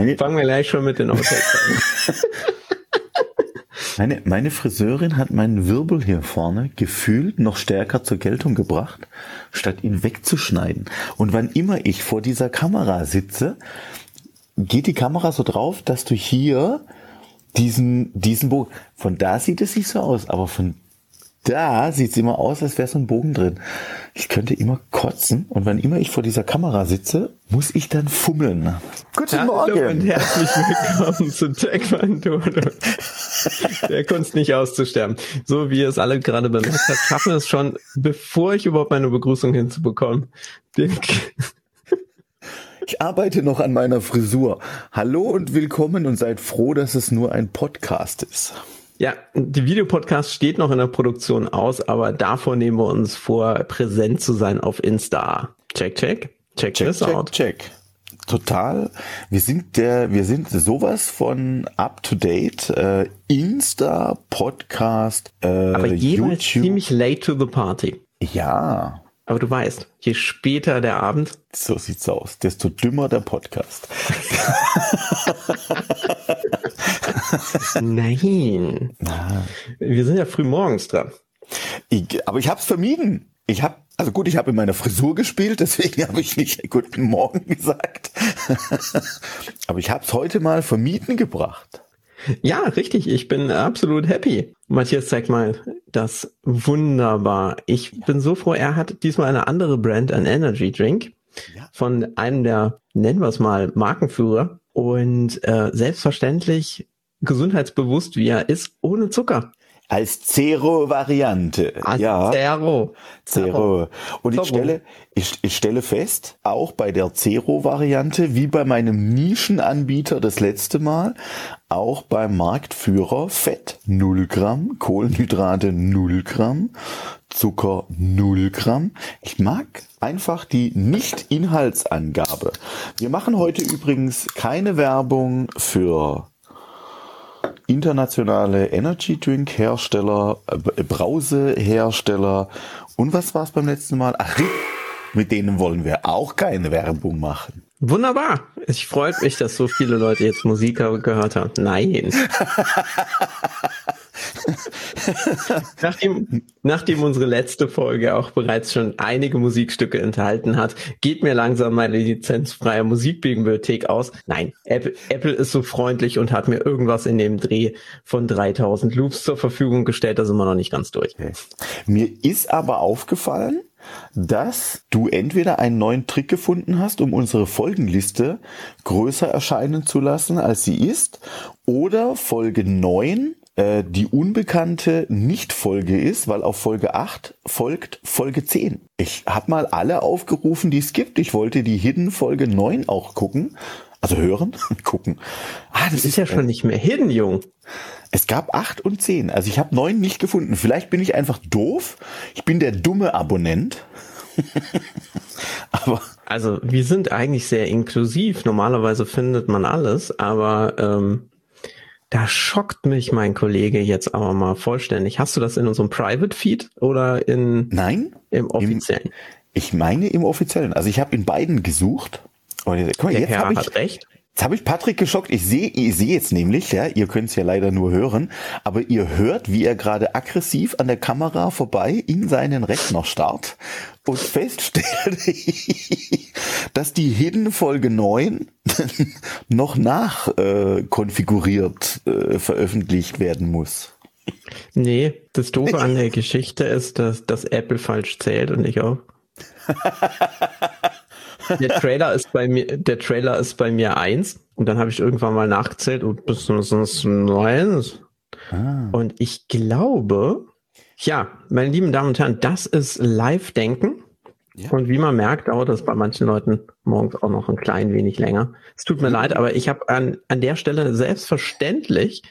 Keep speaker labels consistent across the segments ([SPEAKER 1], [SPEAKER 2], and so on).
[SPEAKER 1] Meine, Fangen wir gleich schon mit den Outtakes an.
[SPEAKER 2] Meine, meine Friseurin hat meinen Wirbel hier vorne gefühlt noch stärker zur Geltung gebracht, statt ihn wegzuschneiden. Und wann immer ich vor dieser Kamera sitze, geht die Kamera so drauf, dass du hier diesen, diesen Bogen, von da sieht es nicht so aus, aber von da sieht es immer aus, als wäre so ein Bogen drin. Ich könnte immer kotzen und wenn immer ich vor dieser Kamera sitze, muss ich dann fummeln.
[SPEAKER 1] Guten Hallo Morgen und herzlich willkommen zu Taekwondo. Der Kunst nicht auszusterben. So wie ihr es alle gerade bemerkt habt, schaffen es schon, bevor ich überhaupt meine Begrüßung hinzubekommen.
[SPEAKER 2] Ich arbeite noch an meiner Frisur. Hallo und willkommen und seid froh, dass es nur ein Podcast ist.
[SPEAKER 1] Ja, die Videopodcast steht noch in der Produktion aus, aber davor nehmen wir uns vor, präsent zu sein auf Insta. Check, check. Check, check, check,
[SPEAKER 2] out. check. Total. Wir sind der, wir sind sowas von up to date. Äh, Insta, Podcast, äh,
[SPEAKER 1] aber jeweils YouTube. ziemlich late to the party.
[SPEAKER 2] Ja.
[SPEAKER 1] Aber du weißt, je später der Abend.
[SPEAKER 2] So sieht's aus. Desto dümmer der Podcast.
[SPEAKER 1] Nein. Ah. Wir sind ja früh morgens dran.
[SPEAKER 2] Ich, aber ich habe es vermieden. Ich habe, also gut, ich habe in meiner Frisur gespielt, deswegen habe ich nicht Guten Morgen gesagt. aber ich habe es heute mal vermieden gebracht.
[SPEAKER 1] Ja, richtig. Ich bin absolut happy. Matthias zeigt mal das wunderbar. Ich bin so froh, er hat diesmal eine andere Brand, ein Energy Drink ja. von einem der, nennen wir es mal, Markenführer. Und äh, selbstverständlich gesundheitsbewusst wie er ist, ohne Zucker.
[SPEAKER 2] Als Zero-Variante.
[SPEAKER 1] Ja. Zero.
[SPEAKER 2] Zero. Und ich stelle, ich, ich stelle fest, auch bei der Zero-Variante, wie bei meinem Nischenanbieter das letzte Mal, auch beim Marktführer Fett 0 Gramm, Kohlenhydrate 0 Gramm, Zucker 0 Gramm. Ich mag einfach die Nicht-Inhaltsangabe. Wir machen heute übrigens keine Werbung für internationale Energy Drink Hersteller, äh, Brausehersteller und was war es beim letzten Mal? Ach, mit denen wollen wir auch keine Werbung machen.
[SPEAKER 1] Wunderbar. Ich freue mich, dass so viele Leute jetzt Musik gehört haben. Nein. nachdem, nachdem unsere letzte Folge auch bereits schon einige Musikstücke enthalten hat, geht mir langsam meine lizenzfreie Musikbibliothek aus. Nein, Apple, Apple ist so freundlich und hat mir irgendwas in dem Dreh von 3000 Loops zur Verfügung gestellt. Da sind wir noch nicht ganz durch.
[SPEAKER 2] Mir ist aber aufgefallen, dass du entweder einen neuen Trick gefunden hast, um unsere Folgenliste größer erscheinen zu lassen, als sie ist, oder Folge 9 äh, die unbekannte Nicht-Folge ist, weil auf Folge 8 folgt Folge 10. Ich habe mal alle aufgerufen, die es gibt. Ich wollte die Hidden Folge 9 auch gucken. Also hören, gucken.
[SPEAKER 1] Ah, das, das ist ja schon nicht mehr Hidden, Jung.
[SPEAKER 2] Es gab acht und zehn. Also ich habe neun nicht gefunden. Vielleicht bin ich einfach doof. Ich bin der dumme Abonnent.
[SPEAKER 1] aber also wir sind eigentlich sehr inklusiv. Normalerweise findet man alles, aber ähm, da schockt mich mein Kollege jetzt aber mal vollständig. Hast du das in unserem Private Feed oder in
[SPEAKER 2] Nein,
[SPEAKER 1] im offiziellen? Im,
[SPEAKER 2] ich meine im offiziellen. Also ich habe in beiden gesucht.
[SPEAKER 1] Oh, guck mal, Der jetzt Herr ich, hat recht.
[SPEAKER 2] Jetzt habe ich Patrick geschockt. Ich sehe ich sehe jetzt nämlich, ja, ihr könnt es ja leider nur hören, aber ihr hört, wie er gerade aggressiv an der Kamera vorbei in seinen Rechner starrt und feststellt, dass die Hidden Folge 9 noch nach äh, konfiguriert äh, veröffentlicht werden muss.
[SPEAKER 1] Nee, das Doofe an der Geschichte ist, dass, dass Apple falsch zählt und ich auch. der Trailer ist bei mir, der Trailer ist bei mir eins und dann habe ich irgendwann mal nachgezählt und bis neun. Ah. Und ich glaube, ja, meine lieben Damen und Herren, das ist Live-Denken. Ja. Und wie man merkt, dauert das bei manchen Leuten morgens auch noch ein klein wenig länger. Es tut mir mhm. leid, aber ich habe an, an der Stelle selbstverständlich,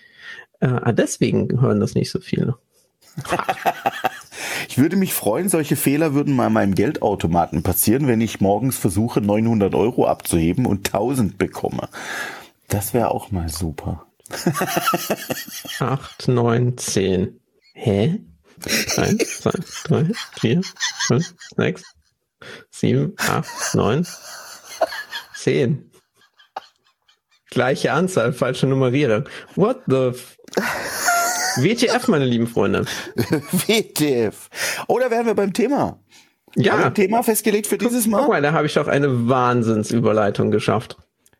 [SPEAKER 1] äh, deswegen hören das nicht so viele.
[SPEAKER 2] ich würde mich freuen, solche Fehler würden mal meinem Geldautomaten passieren, wenn ich morgens versuche, 900 Euro abzuheben und 1000 bekomme. Das wäre auch mal super.
[SPEAKER 1] 8, 9, 10. Hä? 1, 2, 3, 4, 5, 6, sieben, acht, neun, zehn. Gleiche Anzahl, falsche Nummerierung. What the... F WTF, meine lieben Freunde.
[SPEAKER 2] WTF. Oder wären wir beim Thema?
[SPEAKER 1] Ja.
[SPEAKER 2] Ein Thema festgelegt für dieses Mal?
[SPEAKER 1] Guck mal, da habe ich doch eine Wahnsinnsüberleitung geschafft.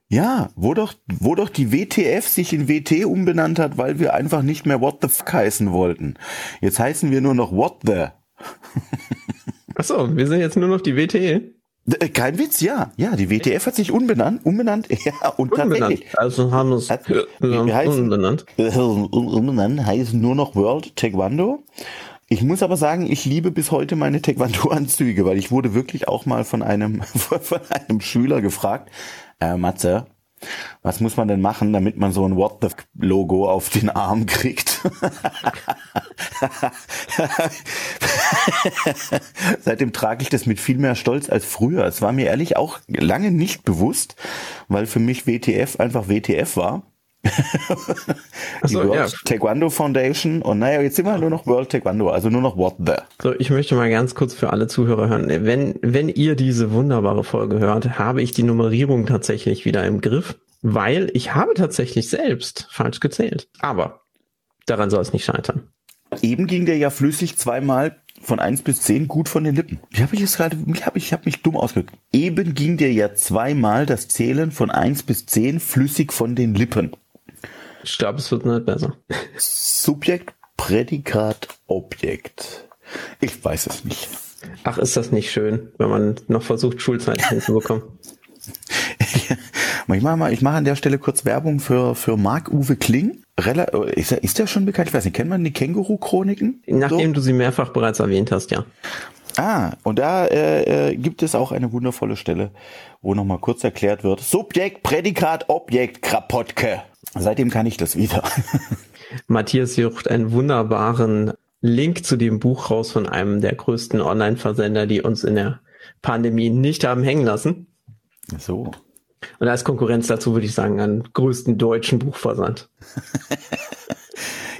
[SPEAKER 2] Ja, wo doch, wo doch die WTF sich in WT umbenannt hat, weil wir einfach nicht mehr What the fuck heißen wollten. Jetzt heißen wir nur noch What the.
[SPEAKER 1] Achso, wir sind jetzt nur noch die WT.
[SPEAKER 2] Äh, Kein Witz, ja. Ja, die WTF hat sich unbenannt, umbenannt, ja, und
[SPEAKER 1] Unbenannt.
[SPEAKER 2] tatsächlich.
[SPEAKER 1] Also haben wir es
[SPEAKER 2] Hat- wir heißen-
[SPEAKER 1] umbenannt.
[SPEAKER 2] Äh, Umbenannt heißt nur noch World Taekwondo. Ich muss aber sagen, ich liebe bis heute meine Taekwondo-Anzüge, weil ich wurde wirklich auch mal von einem, von einem Schüler gefragt, äh, Matze, was muss man denn machen, damit man so ein What the Logo auf den Arm kriegt? Seitdem trage ich das mit viel mehr Stolz als früher. Es war mir ehrlich auch lange nicht bewusst, weil für mich WTF einfach WTF war. die
[SPEAKER 1] so,
[SPEAKER 2] World
[SPEAKER 1] ja.
[SPEAKER 2] Taekwondo Foundation und naja, jetzt sind wir nur noch World Taekwondo, also nur noch What the.
[SPEAKER 1] So, ich möchte mal ganz kurz für alle Zuhörer hören. Wenn, wenn ihr diese wunderbare Folge hört, habe ich die Nummerierung tatsächlich wieder im Griff, weil ich habe tatsächlich selbst falsch gezählt. Aber daran soll es nicht scheitern.
[SPEAKER 2] Eben ging der ja flüssig zweimal von 1 bis 10 gut von den Lippen. Wie habe ich jetzt gerade, wie habe ich, habe mich dumm ausgedrückt. Eben ging dir ja zweimal das Zählen von 1 bis 10 flüssig von den Lippen.
[SPEAKER 1] Ich glaube, es wird nicht besser.
[SPEAKER 2] Subjekt, Prädikat, Objekt. Ich weiß es nicht.
[SPEAKER 1] Ach, ist das nicht schön, wenn man noch versucht, Schulzeit hinzubekommen.
[SPEAKER 2] Ich mache mal, ich mache an der Stelle kurz Werbung für, für Marc-Uwe Kling. Rela ist, er, ist der schon bekannt? Ich weiß nicht, kennt man die Känguru-Chroniken?
[SPEAKER 1] Nachdem du sie mehrfach bereits erwähnt hast, ja.
[SPEAKER 2] Ah, und da äh, äh, gibt es auch eine wundervolle Stelle, wo nochmal kurz erklärt wird, Subjekt, Prädikat, Objekt, Krapotke. Seitdem kann ich das wieder.
[SPEAKER 1] Matthias sucht einen wunderbaren Link zu dem Buch raus von einem der größten Online-Versender, die uns in der Pandemie nicht haben hängen lassen.
[SPEAKER 2] so.
[SPEAKER 1] Und als Konkurrenz dazu würde ich sagen, einen größten deutschen Buchversand.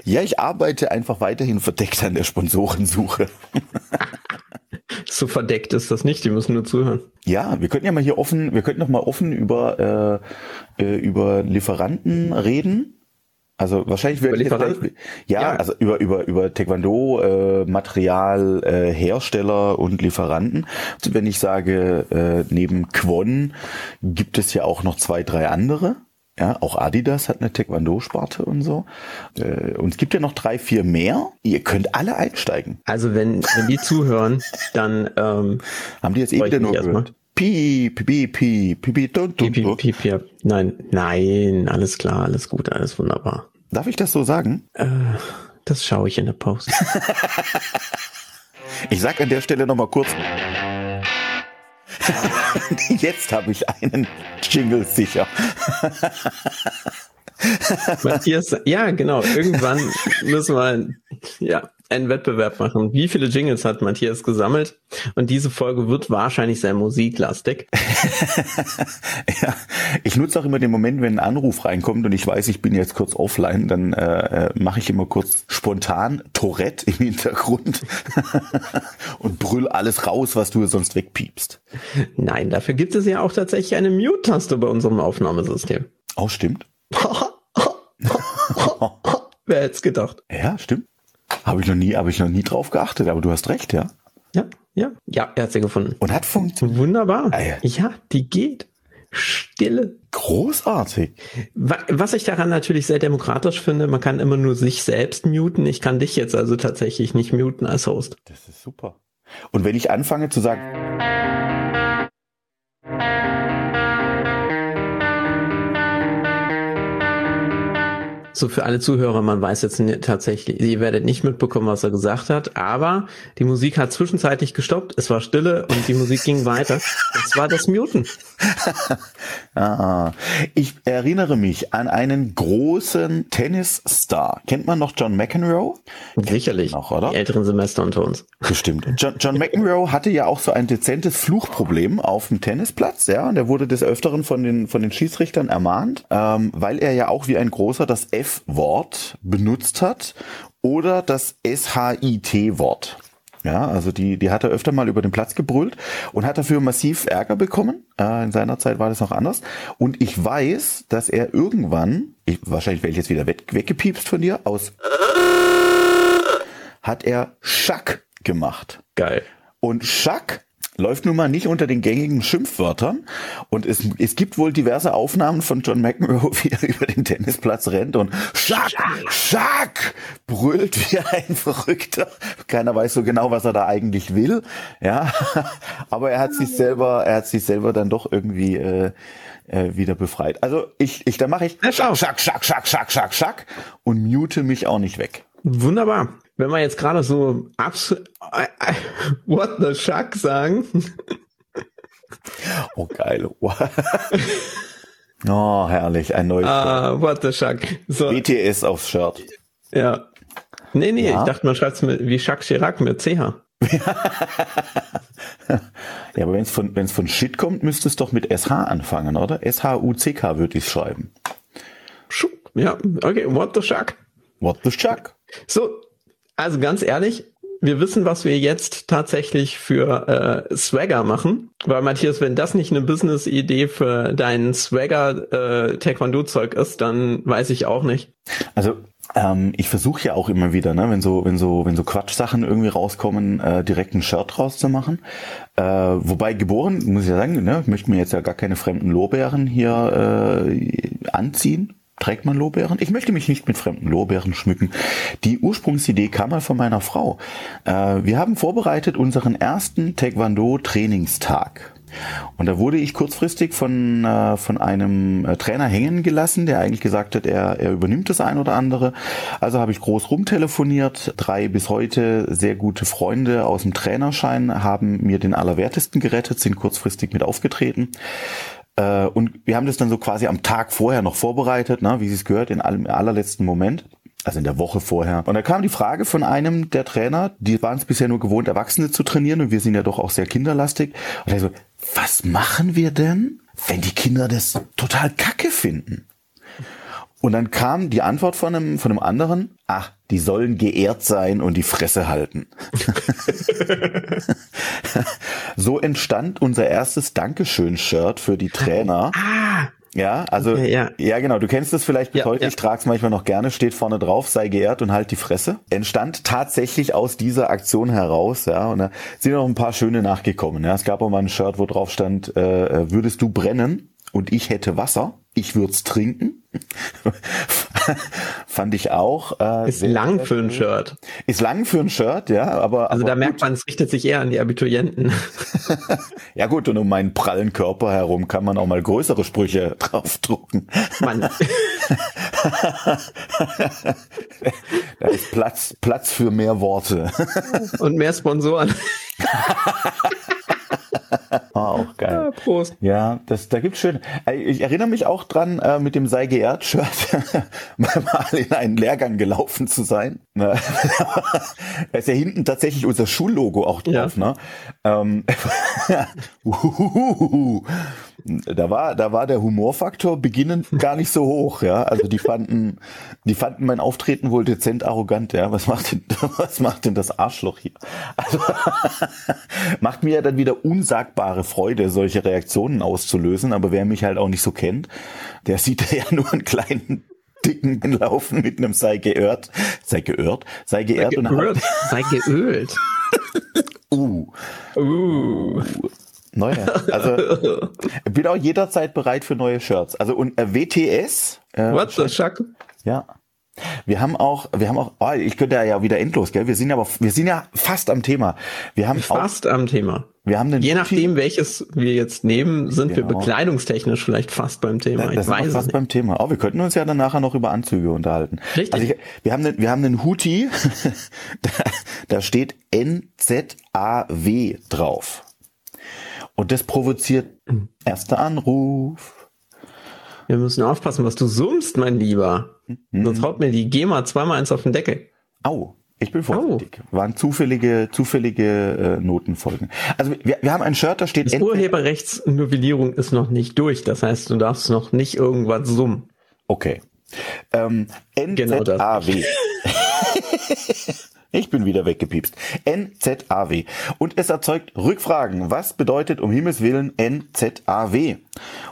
[SPEAKER 2] Ja, ich arbeite einfach weiterhin verdeckt an der Sponsorensuche.
[SPEAKER 1] So verdeckt ist das nicht, die müssen nur zuhören.
[SPEAKER 2] Ja, wir könnten ja mal hier offen, wir könnten noch mal offen über äh, äh, über Lieferanten reden. Also wahrscheinlich
[SPEAKER 1] Über
[SPEAKER 2] werde ich ja,
[SPEAKER 1] Ja.
[SPEAKER 2] also über über über Taekwondo äh, Material äh, Hersteller und Lieferanten. Also wenn ich sage äh, neben Quon gibt es ja auch noch zwei drei andere. Ja, auch Adidas hat eine Taekwondo-Sparte und so. Äh, und es gibt ja noch drei, vier mehr. Ihr könnt alle einsteigen.
[SPEAKER 1] Also wenn, wenn die zuhören, dann ähm,
[SPEAKER 2] Haben die jetzt eh wieder nur gehört? Piep, piep, piep, piep, piep, dun, dun,
[SPEAKER 1] piep, piep, piep. Nein, nein, alles klar, alles gut, alles wunderbar.
[SPEAKER 2] Darf ich das so sagen?
[SPEAKER 1] Äh, das schaue ich in der Post.
[SPEAKER 2] Ich sag an der Stelle noch mal kurz. Jetzt habe ich einen Jingle sicher.
[SPEAKER 1] Matthias, ja, genau. Irgendwann müssen wir ja einen Wettbewerb machen. Wie viele Jingles hat Matthias gesammelt? Und diese Folge wird wahrscheinlich sehr musiklastig.
[SPEAKER 2] Ja, ich nutze auch immer den Moment, wenn ein Anruf reinkommt und ich weiß, ich bin jetzt kurz offline, dann äh, äh, mache ich immer kurz spontan Tourette im Hintergrund und brüll alles raus, was du sonst wegpiepst.
[SPEAKER 1] Nein, dafür gibt es ja auch tatsächlich eine Mute-Taste bei unserem Aufnahmesystem.
[SPEAKER 2] Oh, stimmt.
[SPEAKER 1] Wer hätte es gedacht?
[SPEAKER 2] Ja, stimmt. Habe ich noch nie, habe ich noch nie drauf geachtet, aber du hast recht, ja.
[SPEAKER 1] Ja, ja, ja, er hat sie gefunden.
[SPEAKER 2] Und hat funktioniert.
[SPEAKER 1] Wunderbar.
[SPEAKER 2] Ah, ja.
[SPEAKER 1] Ja, die geht. Stille.
[SPEAKER 2] Großartig.
[SPEAKER 1] Wa- Was ich daran natürlich sehr demokratisch finde, man kann immer nur sich selbst muten. Ich kann dich jetzt also tatsächlich nicht muten als Host.
[SPEAKER 2] Das ist super. Und wenn ich anfange zu sagen,
[SPEAKER 1] So für alle Zuhörer, man weiß jetzt ni- tatsächlich, ihr werdet nicht mitbekommen, was er gesagt hat, aber die Musik hat zwischenzeitlich gestoppt, es war Stille und die Musik ging weiter. Das war das Muten.
[SPEAKER 2] ah, ich erinnere mich an einen großen Tennisstar. Kennt man noch John McEnroe?
[SPEAKER 1] Sicherlich.
[SPEAKER 2] Noch, oder?
[SPEAKER 1] Die älteren Semester unter uns.
[SPEAKER 2] Bestimmt. John, John McEnroe hatte ja auch so ein dezentes Fluchproblem auf dem Tennisplatz, ja, und er wurde des Öfteren von den, von den Schiedsrichtern ermahnt, ähm, weil er ja auch wie ein großer das F-Wort benutzt hat oder das SHIT-Wort. Ja, also die, die hat er öfter mal über den Platz gebrüllt und hat dafür massiv Ärger bekommen. Äh, in seiner Zeit war das noch anders. Und ich weiß, dass er irgendwann, ich, wahrscheinlich werde ich jetzt wieder weg, weggepiepst von dir, aus hat er Schack gemacht.
[SPEAKER 1] Geil.
[SPEAKER 2] Und Schack läuft nun mal nicht unter den gängigen Schimpfwörtern. Und es, es gibt wohl diverse Aufnahmen von John McEnroe, wie er über den Tennisplatz rennt und Schack, Schack, brüllt wie ein Verrückter. Keiner weiß so genau, was er da eigentlich will. Ja, aber er hat sich selber, er hat sich selber dann doch irgendwie äh, äh, wieder befreit. Also ich, ich, da mache ich Schack, Schack, Schack, Schack, Schack, Schack, Schack und mute mich auch nicht weg.
[SPEAKER 1] Wunderbar. Wenn wir jetzt gerade so abs What the Shuck sagen.
[SPEAKER 2] Oh, geil. oh, herrlich. Ein neues
[SPEAKER 1] Ah, uh, what the Shuck.
[SPEAKER 2] So. BTS aufs Shirt.
[SPEAKER 1] Ja. Nee, nee, ja? ich dachte, man schreibt es wie Jacques Chirac mit CH. ja,
[SPEAKER 2] aber wenn es von, wenn's von Shit kommt, müsste es doch mit SH anfangen, oder? S-H-U-C-K würde ich schreiben.
[SPEAKER 1] Ja, okay, what the Shuck.
[SPEAKER 2] What the Shuck.
[SPEAKER 1] So, also ganz ehrlich, wir wissen, was wir jetzt tatsächlich für äh, Swagger machen. Weil Matthias, wenn das nicht eine Business-Idee für dein Swagger äh, ist, dann weiß ich auch nicht.
[SPEAKER 2] Also ähm, ich versuche ja auch immer wieder, ne, wenn so, wenn so, wenn so Quatschsachen irgendwie rauskommen, äh, direkt ein Shirt rauszumachen. Äh, wobei geboren, muss ich ja sagen, ne, möchte mir jetzt ja gar keine fremden Lorbeeren hier äh, anziehen trägt man Lorbeeren? Ich möchte mich nicht mit fremden Lorbeeren schmücken. Die Ursprungsidee kam mal von meiner Frau. Äh, wir haben vorbereitet unseren ersten Taekwondo-Trainingstag. Und da wurde ich kurzfristig von, äh, von einem äh, Trainer hängen gelassen, der eigentlich gesagt hat, er, er übernimmt das ein oder andere. Also habe ich groß rumtelefoniert. Drei bis heute sehr gute Freunde aus dem Trainerschein haben mir den Allerwertesten gerettet, sind kurzfristig mit aufgetreten. Äh, und wir haben das dann so quasi am Tag vorher noch vorbereitet, ne, wie es gehört, in allem allerletzten Moment. Also in der Woche vorher. Und da kam die Frage von einem der Trainer, die waren es bisher nur gewohnt, Erwachsene zu trainieren und wir sind ja doch auch sehr kinderlastig. Und er so, was machen wir denn, wenn die Kinder das total kacke finden? Und dann kam die Antwort von einem, von einem anderen, ach, die sollen geehrt sein und die Fresse halten. so entstand unser erstes Dankeschön-Shirt für die Trainer. Ah. Ja, also okay, ja. ja. genau, du kennst es vielleicht bis ja, heute, ja. ich trage es manchmal noch gerne, steht vorne drauf, sei geehrt und halt die Fresse. Entstand tatsächlich aus dieser Aktion heraus, ja, und da sind noch ein paar schöne nachgekommen. Ja. Es gab auch mal ein Shirt, wo drauf stand, äh, äh würdest du brennen und ich hätte Wasser? Ich würde es trinken. Fand ich auch.
[SPEAKER 1] Äh, ist lang für ein Shirt.
[SPEAKER 2] Ist lang für ein Shirt, ja, aber.
[SPEAKER 1] Also
[SPEAKER 2] aber
[SPEAKER 1] da merkt man, es richtet sich eher an die Abiturienten.
[SPEAKER 2] ja gut, und um meinen prallen Körper herum kann man auch mal größere Sprüche draufdrucken. Mann. da ist Platz, Platz für mehr Worte.
[SPEAKER 1] und mehr Sponsoren.
[SPEAKER 2] Oh, auch geil. Ja, Prost. Ja, das, da gibt's schön. Äh, ich erinnere mich auch dran, äh, mit dem Sei geehrt Shirt mal in einen Lehrgang gelaufen zu sein. da ist ja hinten tatsächlich unser Schullogo auch drauf, ja. ne? Ähm, da war, da war der Humorfaktor beginnend gar nicht so hoch, ja. Also die fanden, die fanden mein Auftreten wohl dezent arrogant, ja. Was macht denn, was macht denn das Arschloch hier? Also, macht mir ja dann wieder unsagbare Freude, solche Reaktionen auszulösen, aber wer mich halt auch nicht so kennt, der sieht ja nur einen kleinen dicken laufen mit einem sei geehrt, sei geehrt, sei geehrt sei und
[SPEAKER 1] sei geölt.
[SPEAKER 2] uh. Uh. Neue. Also bin auch jederzeit bereit für neue Shirts. Also und äh, WTS.
[SPEAKER 1] Äh, What the fuck?
[SPEAKER 2] Ja. Wir haben auch, wir haben auch, oh, ich könnte ja wieder endlos, gell? Wir sind aber, wir sind ja fast am Thema. Wir haben
[SPEAKER 1] fast
[SPEAKER 2] auch,
[SPEAKER 1] am Thema.
[SPEAKER 2] Wir haben den
[SPEAKER 1] Je nachdem, welches wir jetzt nehmen, sind genau. wir bekleidungstechnisch vielleicht fast beim Thema.
[SPEAKER 2] Da, ich weiß wir fast nicht. beim Thema. Oh, wir könnten uns ja dann nachher noch über Anzüge unterhalten. Richtig. Also ich, wir haben den, wir haben einen Hoodie, da, da steht NZAW drauf. Und das provoziert hm. erster Anruf.
[SPEAKER 1] Wir müssen aufpassen, was du summst, mein Lieber. Mhm. Sonst haut mir die GEMA zweimal eins auf den Deckel.
[SPEAKER 2] Au. Ich bin vorsichtig. Au. Waren zufällige, zufällige äh, Notenfolgen. Also wir, wir haben ein Shirt, da steht.
[SPEAKER 1] Die Urheberrechtsnovellierung ist noch nicht durch. Das heißt, du darfst noch nicht irgendwas summen.
[SPEAKER 2] Okay. Ähm, NZAW. Genau Ich bin wieder weggepiepst. NZAW. Und es erzeugt Rückfragen. Was bedeutet um Himmels Willen NZAW?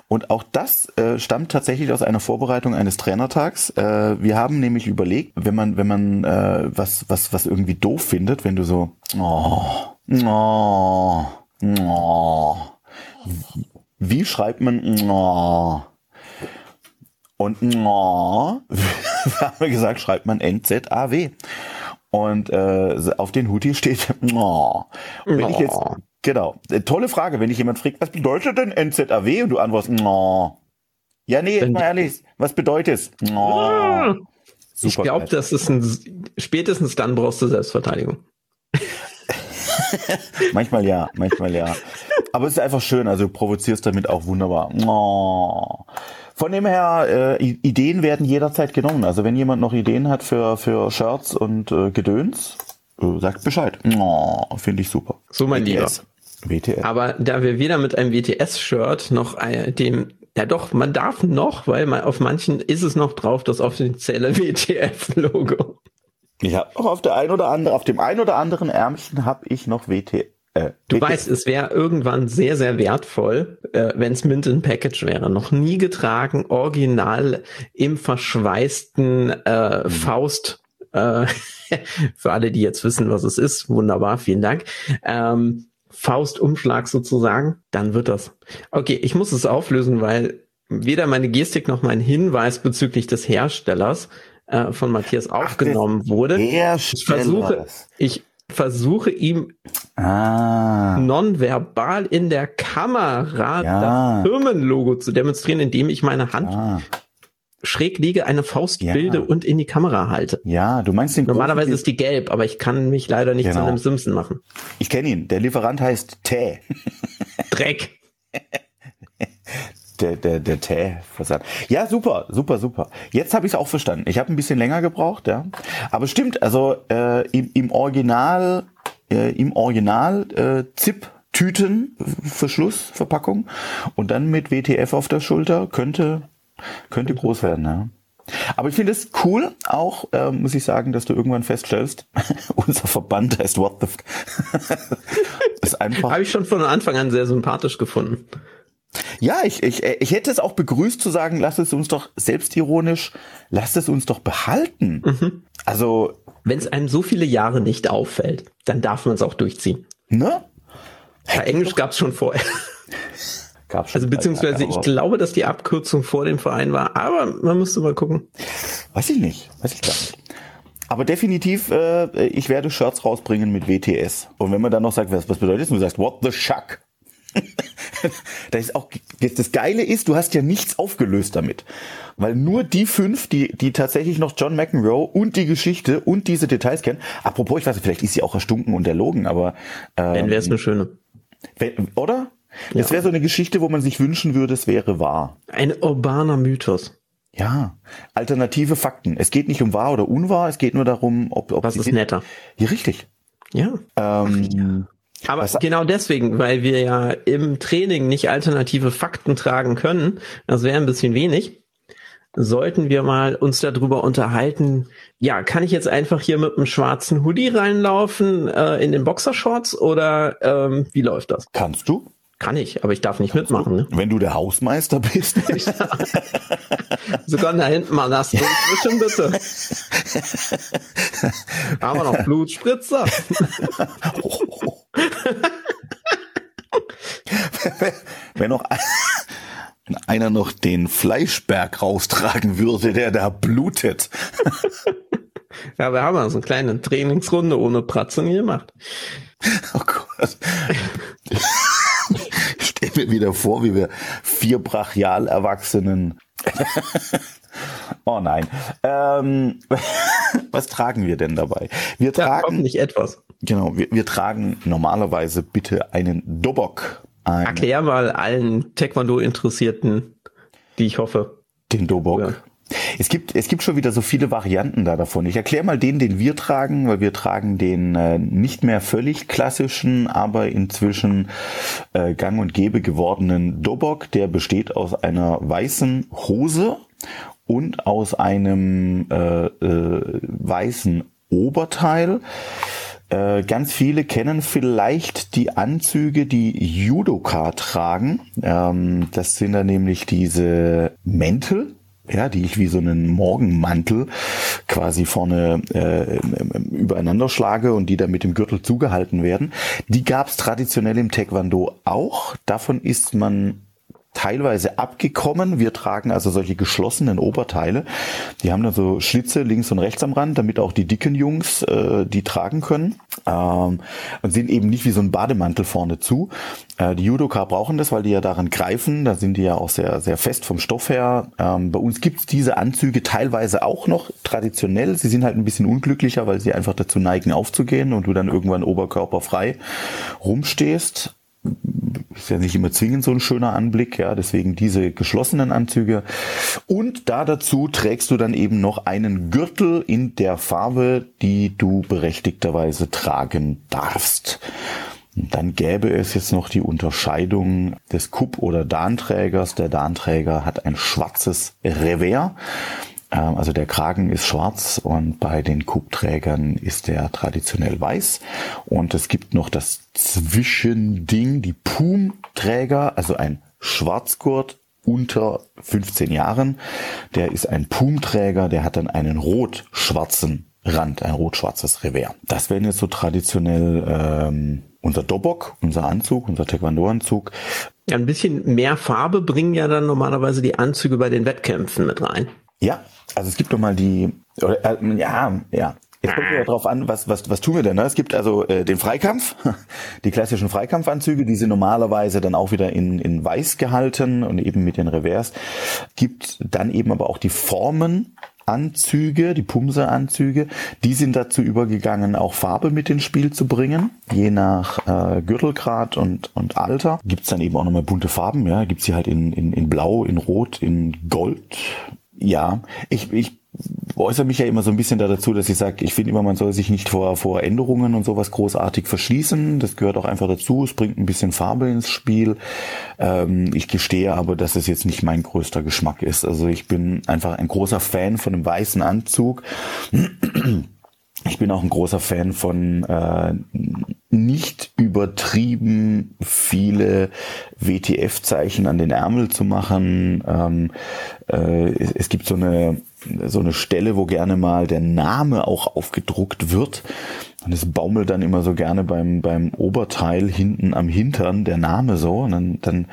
[SPEAKER 2] Und auch das äh, stammt tatsächlich aus einer Vorbereitung eines Trainertags. Äh, wir haben nämlich überlegt, wenn man, wenn man äh, was, was, was irgendwie doof findet, wenn du so, oh, oh, oh, wie schreibt man oh? Und oh, haben wir gesagt, schreibt man NZAW. Und äh, auf den Hoodie steht oh. Und wenn ich jetzt, genau, äh, tolle Frage, wenn dich jemand fragt, was bedeutet denn NZAW? Und du antwortest, oh. Ja, nee, mal ehrlich, was bedeutet es? Oh.
[SPEAKER 1] ich glaube, das ist ein, spätestens dann brauchst du Selbstverteidigung.
[SPEAKER 2] manchmal ja, manchmal ja. Aber es ist einfach schön, also du provozierst damit auch wunderbar. Oh. Von dem her, äh, Ideen werden jederzeit genommen. Also wenn jemand noch Ideen hat für, für Shirts und äh, Gedöns, äh, sagt Bescheid. Oh, Finde ich super.
[SPEAKER 1] So mein WTS.
[SPEAKER 2] Lieber. WTS.
[SPEAKER 1] Aber da wir wieder mit einem WTS-Shirt noch dem ja doch, man darf noch, weil man, auf manchen ist es noch drauf, das offizielle WTF-Logo.
[SPEAKER 2] Ich habe auch auf der ein oder andere, auf dem ein oder anderen Ärmchen habe ich noch WTF.
[SPEAKER 1] Äh, du weißt, es wäre irgendwann sehr, sehr wertvoll, äh, wenn es Mint in Package wäre. Noch nie getragen, original im verschweißten äh, mhm. Faust. Äh, für alle, die jetzt wissen, was es ist, wunderbar, vielen Dank. Ähm, Faustumschlag sozusagen, dann wird das. Okay, ich muss es auflösen, weil weder meine Gestik noch mein Hinweis bezüglich des Herstellers äh, von Matthias aufgenommen Ach, wurde. Ich versuche, ich versuche ihm ah. nonverbal in der Kamera ja. das Firmenlogo zu demonstrieren, indem ich meine Hand ah. schräg liege, eine Faust ja. bilde und in die Kamera halte.
[SPEAKER 2] Ja, du meinst den
[SPEAKER 1] Normalerweise ist die gelb, aber ich kann mich leider nicht genau. zu einem Simpson machen.
[SPEAKER 2] Ich kenne ihn. Der Lieferant heißt Tä.
[SPEAKER 1] Dreck.
[SPEAKER 2] Der, der, der Tä-Versand. Ja, super, super, super. Jetzt habe ich es auch verstanden. Ich habe ein bisschen länger gebraucht, ja. Aber stimmt, also äh, im, im Original, äh, im Original äh, ZIP Tüten, Verschlussverpackung und dann mit WTF auf der Schulter könnte, könnte groß werden, ja. Aber ich finde es cool, auch äh, muss ich sagen, dass du irgendwann feststellst, unser Verband heißt What the
[SPEAKER 1] ist einfach. Habe ich schon von Anfang an sehr sympathisch gefunden.
[SPEAKER 2] Ja, ich, ich, ich hätte es auch begrüßt zu sagen, lass es uns doch selbstironisch, lass es uns doch behalten. Mhm. Also.
[SPEAKER 1] Wenn es einem so viele Jahre nicht auffällt, dann darf man es auch durchziehen.
[SPEAKER 2] Ne?
[SPEAKER 1] Ja, Englisch gab es schon vorher. Gab's schon also beziehungsweise ich glaube, dass die Abkürzung vor dem Verein war, aber man müsste mal gucken.
[SPEAKER 2] Weiß ich nicht, weiß ich gar nicht. Aber definitiv, äh, ich werde Shirts rausbringen mit WTS. Und wenn man dann noch sagt, was, was bedeutet das? Und du sagst, what the shuck? das ist auch, das Geile ist, du hast ja nichts aufgelöst damit. Weil nur die fünf, die, die tatsächlich noch John McEnroe und die Geschichte und diese Details kennen. Apropos, ich weiß nicht, vielleicht ist sie auch erstunken und erlogen, aber.
[SPEAKER 1] Ähm, Wenn wäre es eine schöne.
[SPEAKER 2] Wenn, oder? Ja. Das wäre so eine Geschichte, wo man sich wünschen würde, es wäre wahr.
[SPEAKER 1] Ein urbaner Mythos.
[SPEAKER 2] Ja, alternative Fakten. Es geht nicht um wahr oder unwahr, es geht nur darum, ob, ob
[SPEAKER 1] was ist netter.
[SPEAKER 2] Ja, richtig.
[SPEAKER 1] Ja. Ähm, ja. Aber Was? genau deswegen, weil wir ja im Training nicht alternative Fakten tragen können, das wäre ein bisschen wenig, sollten wir mal uns darüber unterhalten, ja, kann ich jetzt einfach hier mit einem schwarzen Hoodie reinlaufen äh, in den Boxershorts oder ähm, wie läuft das?
[SPEAKER 2] Kannst du?
[SPEAKER 1] Kann ich, aber ich darf nicht mitmachen. Ne?
[SPEAKER 2] Wenn du der Hausmeister bist.
[SPEAKER 1] Sogar da hinten mal uns zwischen bitte. Haben wir noch Blutspritzer?
[SPEAKER 2] wenn noch wenn einer noch den Fleischberg raustragen würde, der da blutet.
[SPEAKER 1] ja, wir haben ja so eine kleine Trainingsrunde ohne Pratzen gemacht. Oh Gott
[SPEAKER 2] stelle mir wieder vor, wie wir vier brachial Erwachsenen. oh nein. Ähm, was tragen wir denn dabei? Wir tragen
[SPEAKER 1] ja, nicht etwas.
[SPEAKER 2] Genau, wir, wir tragen normalerweise bitte einen Dobok.
[SPEAKER 1] Eine, Erklär mal allen Taekwondo-Interessierten, die ich hoffe.
[SPEAKER 2] Den Dobok. Ja. Es gibt, es gibt schon wieder so viele Varianten da davon. Ich erkläre mal den, den wir tragen, weil wir tragen den äh, nicht mehr völlig klassischen, aber inzwischen äh, gang und gäbe gewordenen Dobok. Der besteht aus einer weißen Hose und aus einem äh, äh, weißen Oberteil. Äh, ganz viele kennen vielleicht die Anzüge, die Judoka tragen. Ähm, das sind dann nämlich diese Mäntel, ja, die ich wie so einen Morgenmantel quasi vorne äh, übereinander schlage und die dann mit dem Gürtel zugehalten werden. Die gab es traditionell im Taekwondo auch. Davon ist man teilweise abgekommen. Wir tragen also solche geschlossenen Oberteile. Die haben dann so Schlitze links und rechts am Rand, damit auch die dicken Jungs äh, die tragen können. Ähm, und sind eben nicht wie so ein Bademantel vorne zu. Äh, die Judoka brauchen das, weil die ja daran greifen. Da sind die ja auch sehr, sehr fest vom Stoff her. Ähm, bei uns gibt's diese Anzüge teilweise auch noch traditionell. Sie sind halt ein bisschen unglücklicher, weil sie einfach dazu neigen aufzugehen und du dann irgendwann oberkörperfrei rumstehst ist ja nicht immer zwingend so ein schöner Anblick, ja, deswegen diese geschlossenen Anzüge. Und da dazu trägst du dann eben noch einen Gürtel in der Farbe, die du berechtigterweise tragen darfst. Und dann gäbe es jetzt noch die Unterscheidung des Kupp- oder Dahnträgers. Der Dahnträger hat ein schwarzes Revers also der Kragen ist schwarz und bei den Kubträgern ist der traditionell weiß. Und es gibt noch das Zwischending, die Pum-Träger, also ein Schwarzgurt unter 15 Jahren. Der ist ein Pum-Träger, der hat dann einen rot-schwarzen Rand, ein rot-schwarzes Revers. Das wären jetzt so traditionell ähm, unser Dobok, unser Anzug, unser Taekwondo-Anzug.
[SPEAKER 1] Ja, ein bisschen mehr Farbe bringen ja dann normalerweise die Anzüge bei den Wettkämpfen mit rein.
[SPEAKER 2] Ja, also es gibt noch mal die, oder, äh, ja, ja. Jetzt kommt ja drauf an, was, was, was tun wir denn? Ne? Es gibt also äh, den Freikampf, die klassischen Freikampfanzüge, die sind normalerweise dann auch wieder in, in weiß gehalten und eben mit den Revers. Gibt dann eben aber auch die Formen Anzüge, die Pumse-Anzüge, die sind dazu übergegangen, auch Farbe mit ins Spiel zu bringen. Je nach äh, Gürtelgrad und, und Alter gibt's dann eben auch nochmal bunte Farben. Ja, gibt's hier halt in, in, in Blau, in Rot, in Gold, ja, ich, ich äußere mich ja immer so ein bisschen da dazu, dass ich sage, ich finde immer, man soll sich nicht vor, vor Änderungen und sowas großartig verschließen. Das gehört auch einfach dazu. Es bringt ein bisschen Farbe ins Spiel. Ähm, ich gestehe aber, dass es jetzt nicht mein größter Geschmack ist. Also ich bin einfach ein großer Fan von einem weißen Anzug. Ich bin auch ein großer Fan von äh, nicht übertrieben viele WTF-Zeichen an den Ärmel zu machen. Ähm, äh, es, gibt so eine so eine Stelle, wo gerne mal der Name auch aufgedruckt wird. Und es baumelt dann immer so gerne beim beim Oberteil hinten am Hintern der Name so. Und dann, dann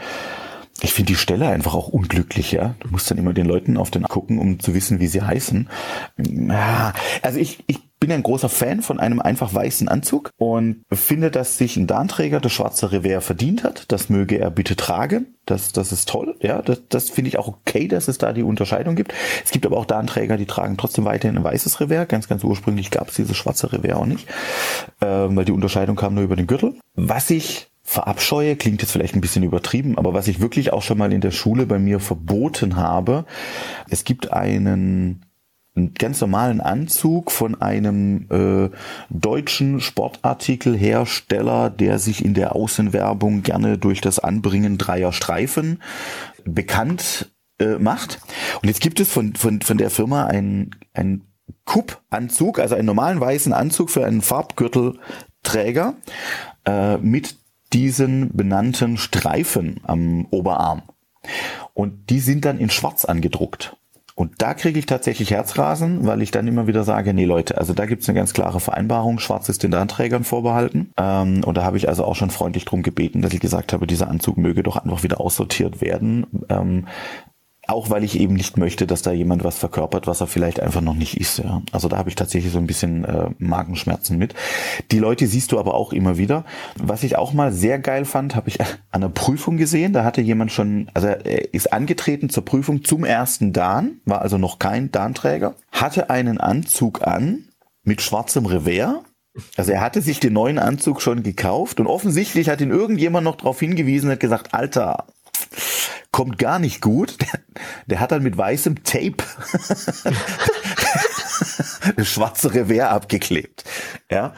[SPEAKER 2] ich finde die Stelle einfach auch unglücklich, ja. Du musst dann immer den Leuten auf den gucken, um zu wissen, wie sie heißen. Ja, also ich, ich bin ein großer Fan von einem einfach weißen Anzug und finde, dass sich ein Darnträger das schwarze Revers verdient hat. Das möge er bitte tragen. Das, das ist toll. Ja, das, das finde ich auch okay, dass es da die Unterscheidung gibt. Es gibt aber auch Darnträger, die tragen trotzdem weiterhin ein weißes Revers. Ganz, ganz ursprünglich gab es dieses schwarze Revers auch nicht, äh, weil die Unterscheidung kam nur über den Gürtel. Was ich verabscheue, klingt jetzt vielleicht ein bisschen übertrieben, aber was ich wirklich auch schon mal in der Schule bei mir verboten habe, es gibt einen einen ganz normalen Anzug von einem äh, deutschen Sportartikelhersteller, der sich in der Außenwerbung gerne durch das Anbringen dreier Streifen bekannt äh, macht. Und jetzt gibt es von, von, von der Firma einen, einen Kupp-Anzug, also einen normalen weißen Anzug für einen Farbgürtelträger äh, mit diesen benannten Streifen am Oberarm. Und die sind dann in schwarz angedruckt. Und da kriege ich tatsächlich Herzrasen, weil ich dann immer wieder sage, nee Leute, also da gibt's eine ganz klare Vereinbarung, schwarz ist den Anträgern vorbehalten. Ähm, und da habe ich also auch schon freundlich drum gebeten, dass ich gesagt habe, dieser Anzug möge doch einfach wieder aussortiert werden. Ähm, auch weil ich eben nicht möchte, dass da jemand was verkörpert, was er vielleicht einfach noch nicht ist. Ja. Also da habe ich tatsächlich so ein bisschen äh, Magenschmerzen mit. Die Leute siehst du aber auch immer wieder. Was ich auch mal sehr geil fand, habe ich an einer Prüfung gesehen. Da hatte jemand schon, also er ist angetreten zur Prüfung zum ersten Dan, war also noch kein Dan-Träger, hatte einen Anzug an mit schwarzem Revers also er hatte sich den neuen Anzug schon gekauft und offensichtlich hat ihn irgendjemand noch darauf hingewiesen, hat gesagt, Alter, kommt gar nicht gut. Der, der hat dann mit weißem Tape das schwarze Revers abgeklebt. Ja.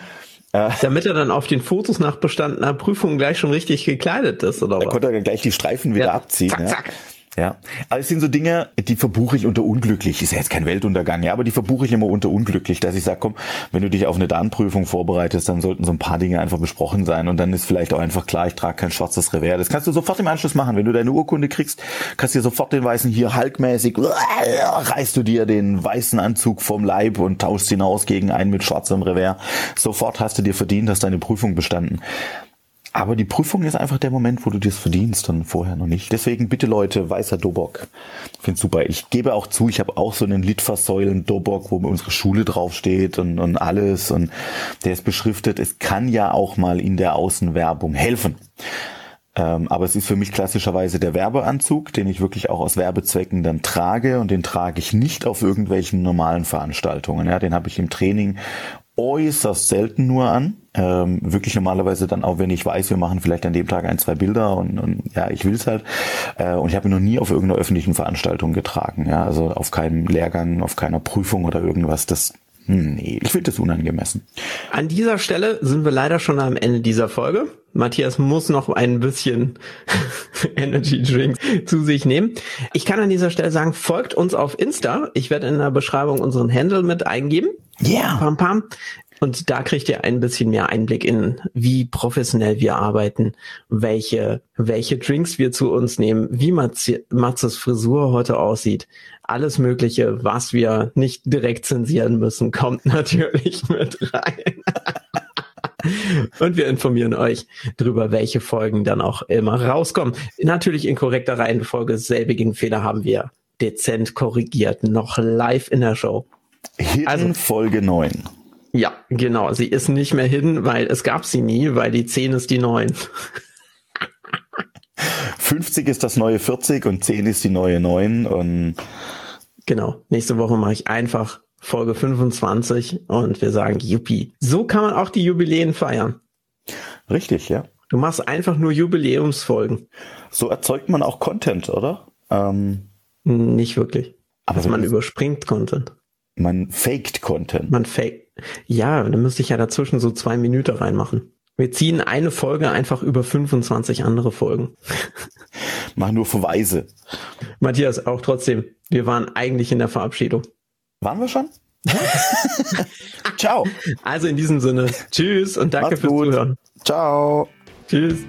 [SPEAKER 1] Äh, Damit er dann auf den Fotos nach bestandener Prüfung gleich schon richtig gekleidet ist, oder
[SPEAKER 2] was? Da konnte er gleich die Streifen wieder ja. abziehen. Zack, zack. Ja, aber es sind so Dinge, die verbuche ich unter unglücklich. Ist ja jetzt kein Weltuntergang, ja, aber die verbuche ich immer unter unglücklich, dass ich sage, komm, wenn du dich auf eine Darmprüfung vorbereitest, dann sollten so ein paar Dinge einfach besprochen sein und dann ist vielleicht auch einfach klar, ich trage kein schwarzes Revers. Das kannst du sofort im Anschluss machen. Wenn du deine Urkunde kriegst, kannst du dir sofort den weißen hier halkmäßig, reißt du dir den weißen Anzug vom Leib und tauschst ihn aus gegen einen mit schwarzem Revers. Sofort hast du dir verdient, hast deine Prüfung bestanden. Aber die Prüfung ist einfach der Moment, wo du das verdienst und vorher noch nicht. Deswegen bitte Leute, weißer Dobok. Find's super. Ich gebe auch zu, ich habe auch so einen Litfaßsäulen Dobok, wo unsere Schule draufsteht und, und alles und der ist beschriftet. Es kann ja auch mal in der Außenwerbung helfen. Ähm, aber es ist für mich klassischerweise der Werbeanzug, den ich wirklich auch aus Werbezwecken dann trage und den trage ich nicht auf irgendwelchen normalen Veranstaltungen. Ja, den habe ich im Training äußerst selten nur an. Ähm, wirklich normalerweise dann auch, wenn ich weiß, wir machen vielleicht an dem Tag ein, zwei Bilder und, und ja, ich will's halt. Äh, und ich habe ihn noch nie auf irgendeiner öffentlichen Veranstaltung getragen. Ja, also auf keinem Lehrgang, auf keiner Prüfung oder irgendwas. Das Nee, ich finde das unangemessen.
[SPEAKER 1] An dieser Stelle sind wir leider schon am Ende dieser Folge. Matthias muss noch ein bisschen Energy Drinks zu sich nehmen. Ich kann an dieser Stelle sagen, folgt uns auf Insta. Ich werde in der Beschreibung unseren Handle mit eingeben.
[SPEAKER 2] Ja. Yeah.
[SPEAKER 1] Pam, pam. Und da kriegt ihr ein bisschen mehr Einblick in, wie professionell wir arbeiten, welche, welche Drinks wir zu uns nehmen, wie Matzes Frisur heute aussieht. Alles Mögliche, was wir nicht direkt zensieren müssen, kommt natürlich mit rein. Und wir informieren euch darüber, welche Folgen dann auch immer rauskommen. Natürlich in korrekter Reihenfolge. Selbigen Fehler haben wir dezent korrigiert, noch live in der Show.
[SPEAKER 2] Hidden also, Folge 9.
[SPEAKER 1] Ja, genau. Sie ist nicht mehr hidden, weil es gab sie nie, weil die 10 ist die 9.
[SPEAKER 2] 50 ist das neue 40 und 10 ist die neue 9 und
[SPEAKER 1] Genau. Nächste Woche mache ich einfach Folge 25 und wir sagen Yuppie. So kann man auch die Jubiläen feiern.
[SPEAKER 2] Richtig, ja.
[SPEAKER 1] Du machst einfach nur Jubiläumsfolgen.
[SPEAKER 2] So erzeugt man auch Content, oder?
[SPEAKER 1] Ähm, Nicht wirklich. Aber also man überspringt Content.
[SPEAKER 2] Man faked Content.
[SPEAKER 1] Man faked. Ja, dann müsste ich ja dazwischen so zwei Minuten reinmachen. Wir ziehen eine Folge einfach über 25 andere Folgen.
[SPEAKER 2] Mach nur Verweise.
[SPEAKER 1] Matthias, auch trotzdem. Wir waren eigentlich in der Verabschiedung.
[SPEAKER 2] Waren wir schon? Ciao.
[SPEAKER 1] Also in diesem Sinne, tschüss und danke Macht's fürs gut. Zuhören.
[SPEAKER 2] Ciao.
[SPEAKER 1] Tschüss.